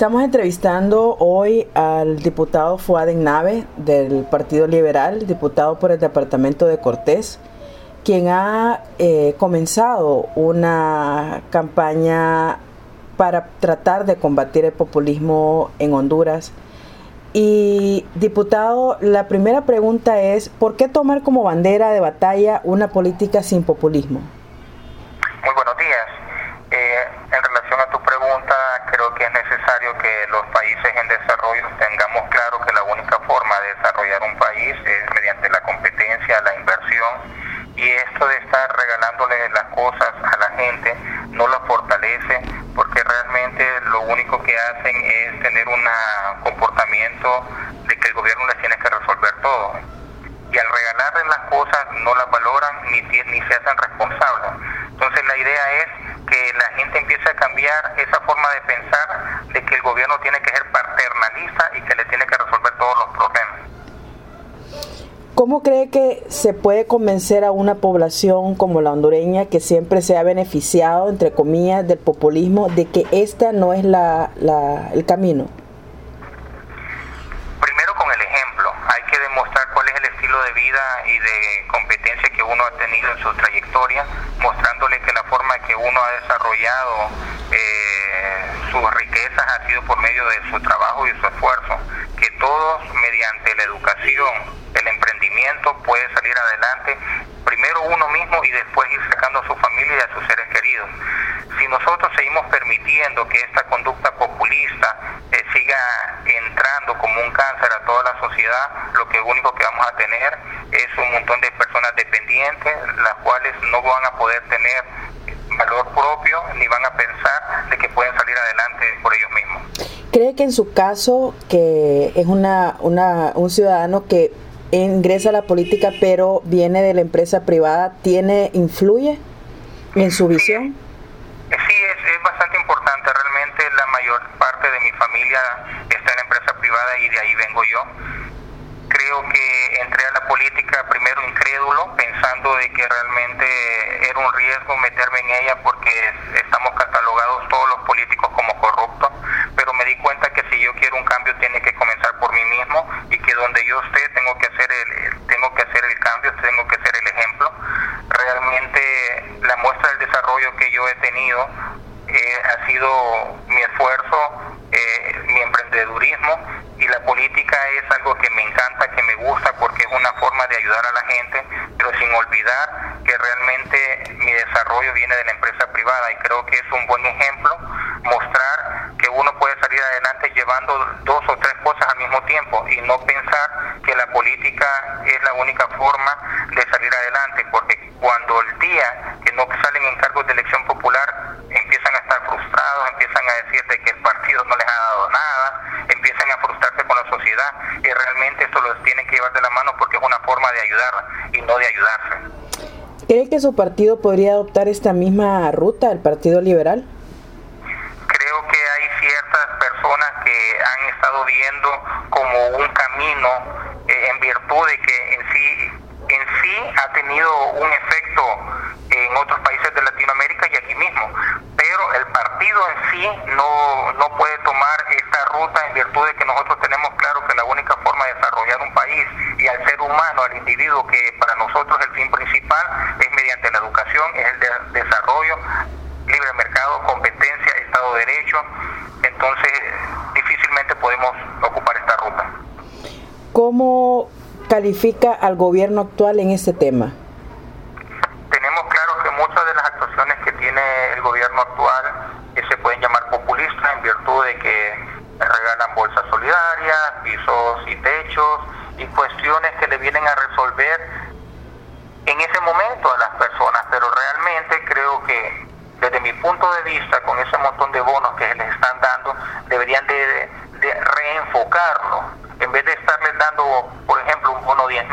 Estamos entrevistando hoy al diputado Fuaden Nave del Partido Liberal, diputado por el departamento de Cortés, quien ha eh, comenzado una campaña para tratar de combatir el populismo en Honduras. Y diputado, la primera pregunta es, ¿por qué tomar como bandera de batalla una política sin populismo? Muy buenos días. Eh, en relación a tu pregunta, creo que es necesario que los países en desarrollo tengamos claro que la única forma de desarrollar un país es mediante la competencia, la inversión y esto de estar regalándole las cosas a la gente no la fortalece porque realmente lo único que hacen es tener un comportamiento de que el gobierno les tiene que resolver todo y al regalarles las cosas no las valoran ni, ni se hacen responsables. Entonces la idea es que la gente empiece a cambiar esa forma de pensar de que el gobierno tiene que ser paternalista y que le tiene que resolver todos los problemas. ¿Cómo cree que se puede convencer a una población como la hondureña que siempre se ha beneficiado, entre comillas, del populismo, de que esta no es la, el camino? Primero con el ejemplo. Hay que demostrar cuál es el estilo de vida y de competencia que uno ha tenido en su trayectoria, mostrándole que la forma que uno ha desarrollado eh, sus riquezas ha sido por medio de su trabajo y su esfuerzo, que todos mediante la educación, puede salir adelante, primero uno mismo y después ir sacando a su familia y a sus seres queridos. Si nosotros seguimos permitiendo que esta conducta populista eh, siga entrando como un cáncer a toda la sociedad, lo que único que vamos a tener es un montón de personas dependientes, las cuales no van a poder tener valor propio ni van a pensar de que pueden salir adelante por ellos mismos. ¿Cree que en su caso, que es una, un ciudadano que ingresa a la política pero viene de la empresa privada, ¿tiene, influye en su visión? Sí, es, es, bastante importante. Realmente la mayor parte de mi familia está en la empresa privada y de ahí vengo yo. Creo que entré a la política incrédulo, pensando de que realmente era un riesgo meterme en ella porque estamos catalogados todos los políticos como corruptos, pero me di cuenta que si yo quiero un cambio tiene que comenzar por mí mismo y que donde yo esté tengo que hacer el, tengo que hacer el cambio, tengo que ser el ejemplo. Realmente la muestra del desarrollo que eh, ha sido mi esfuerzo, eh, mi emprendedurismo y la política es algo que me encanta, que me gusta porque es una forma de ayudar a la gente, pero sin olvidar que realmente mi desarrollo viene de la empresa privada y creo que es un buen ejemplo mostrar que uno puede salir adelante llevando dos o tres cosas al mismo tiempo y no pensar que la política es la única forma de salir adelante, porque cuando el día que no salen en cargos de elección popular empiezan a estar frustrados, empiezan a decir de que el partido no les ha dado nada, empiezan a frustrarse con la sociedad y realmente esto los tiene que llevar de la mano porque es una forma de ayudar y no de ayudarse. ¿Cree que su partido podría adoptar esta misma ruta, el Partido Liberal? Creo que hay ciertas personas que han estado viendo como un camino eh, en virtud de que en sí en sí ha tenido un efecto en otros países de Latinoamérica y aquí mismo, pero el partido en sí no, no puede tomar esta ruta en virtud de que nosotros tenemos claro que la única forma de desarrollar un país y al ser humano, al individuo, que para nosotros el fin principal es es el de desarrollo, libre mercado, competencia, Estado de Derecho, entonces difícilmente podemos ocupar esta ruta. ¿Cómo califica al gobierno actual en este tema? Tenemos claro que muchas de las actuaciones que tiene el gobierno actual que se pueden llamar populistas en virtud de que regalan bolsas solidarias, pisos y techos y cuestiones que le vienen a resolver en ese momento a las personas, pero realmente creo que desde mi punto de vista, con ese montón de bonos que les están dando, deberían de, de reenfocarlo. En vez de estarles dando, por ejemplo, un bono 10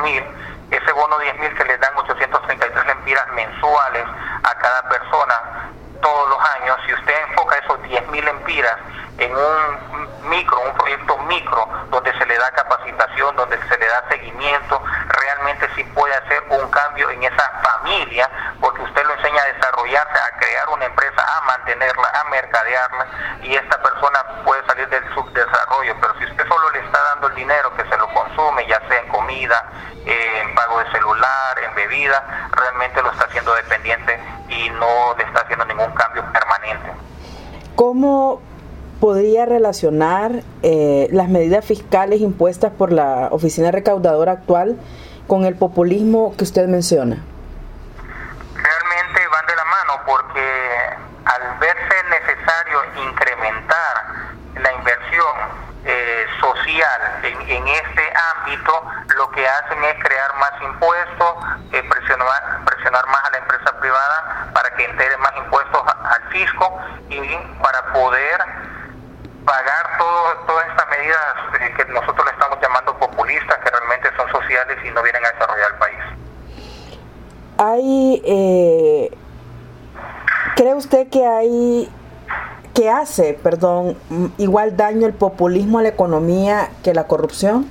ese bono 10 mil se les dan 833 lempiras mensuales a cada persona todos los años. Si usted enfoca esos 10 mil lempiras en un micro, un proyecto micro, donde se le da capacitación, donde se le da seguimiento, realmente sí puede hacer un cambio en esa familia, porque usted lo enseña a desarrollarse, a crear una empresa, a mantener mantenerla, a mercadearla y esta persona puede salir del subdesarrollo, pero si usted dando el dinero que se lo consume, ya sea en comida, en pago de celular, en bebida, realmente lo está haciendo dependiente y no le está haciendo ningún cambio permanente. ¿Cómo podría relacionar eh, las medidas fiscales impuestas por la oficina recaudadora actual con el populismo que usted menciona? Realmente van de la mano porque al verse necesario incrementar la inversión eh, social en, este ámbito, lo que hacen es crear más impuestos, eh, presionar, presionar más a la empresa privada para que integre más impuestos al fisco y para poder pagar todo, todas estas medidas eh, que nosotros le estamos llamando populistas, que realmente son sociales y no vienen a desarrollar el país. Hay, eh, ¿cree usted que hay, que hace, perdón, igual daño el populismo a la economía que la corrupción?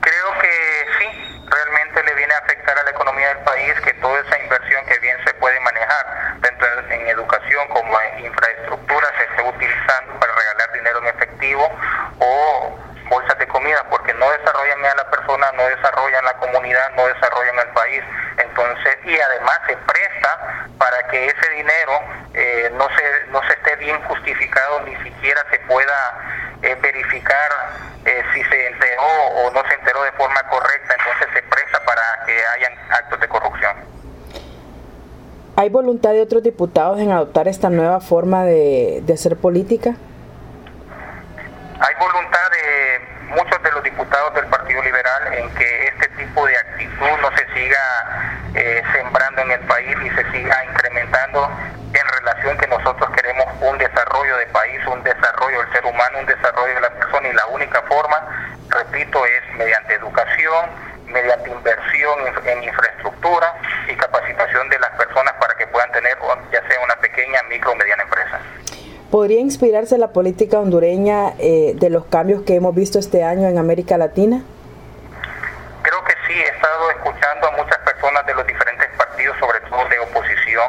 Creo que sí, realmente le viene a afectar a la economía del país que toda esa inversión que bien se puede manejar tanto en educación como en infraestructura se esté utilizando dinero en efectivo o bolsas de comida, porque no desarrollan ni a la persona, no desarrollan la comunidad, no desarrollan el país. Entonces, y además se presta para que ese dinero eh, no, se, no se esté bien justificado, ni siquiera se pueda eh, verificar eh, si se enteró o no se enteró de forma correcta, entonces se presta para que hayan actos de corrupción. ¿Hay voluntad de otros diputados en adoptar esta nueva forma de, de hacer política? Hay voluntad de muchos de los diputados del Partido Liberal en que este tipo de actitud no se siga eh, sembrando en el país y se siga incrementando que nosotros queremos un desarrollo de país, un desarrollo del ser humano, un desarrollo de la persona y la única forma, repito, es mediante educación, mediante inversión en, infraestructura y capacitación de las personas para que puedan tener ya sea una pequeña, micro o mediana empresa. ¿Podría inspirarse la política hondureña eh, de los cambios que hemos visto este año en América Latina? Creo que sí, he estado escuchando a muchas personas de los diferentes partidos, sobre todo de oposición,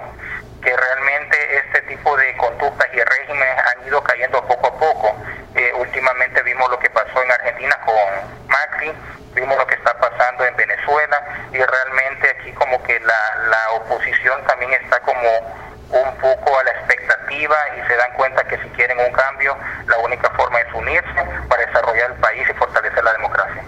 que realmente tipo de conductas y regímenes han ido cayendo poco a poco. Eh, últimamente vimos lo que pasó en Argentina con Macri, vimos lo que está pasando en Venezuela y realmente aquí como que la, la oposición también está como un poco a la expectativa y se dan cuenta que si quieren un cambio, la única forma es unirse para desarrollar el país y fortalecer la democracia.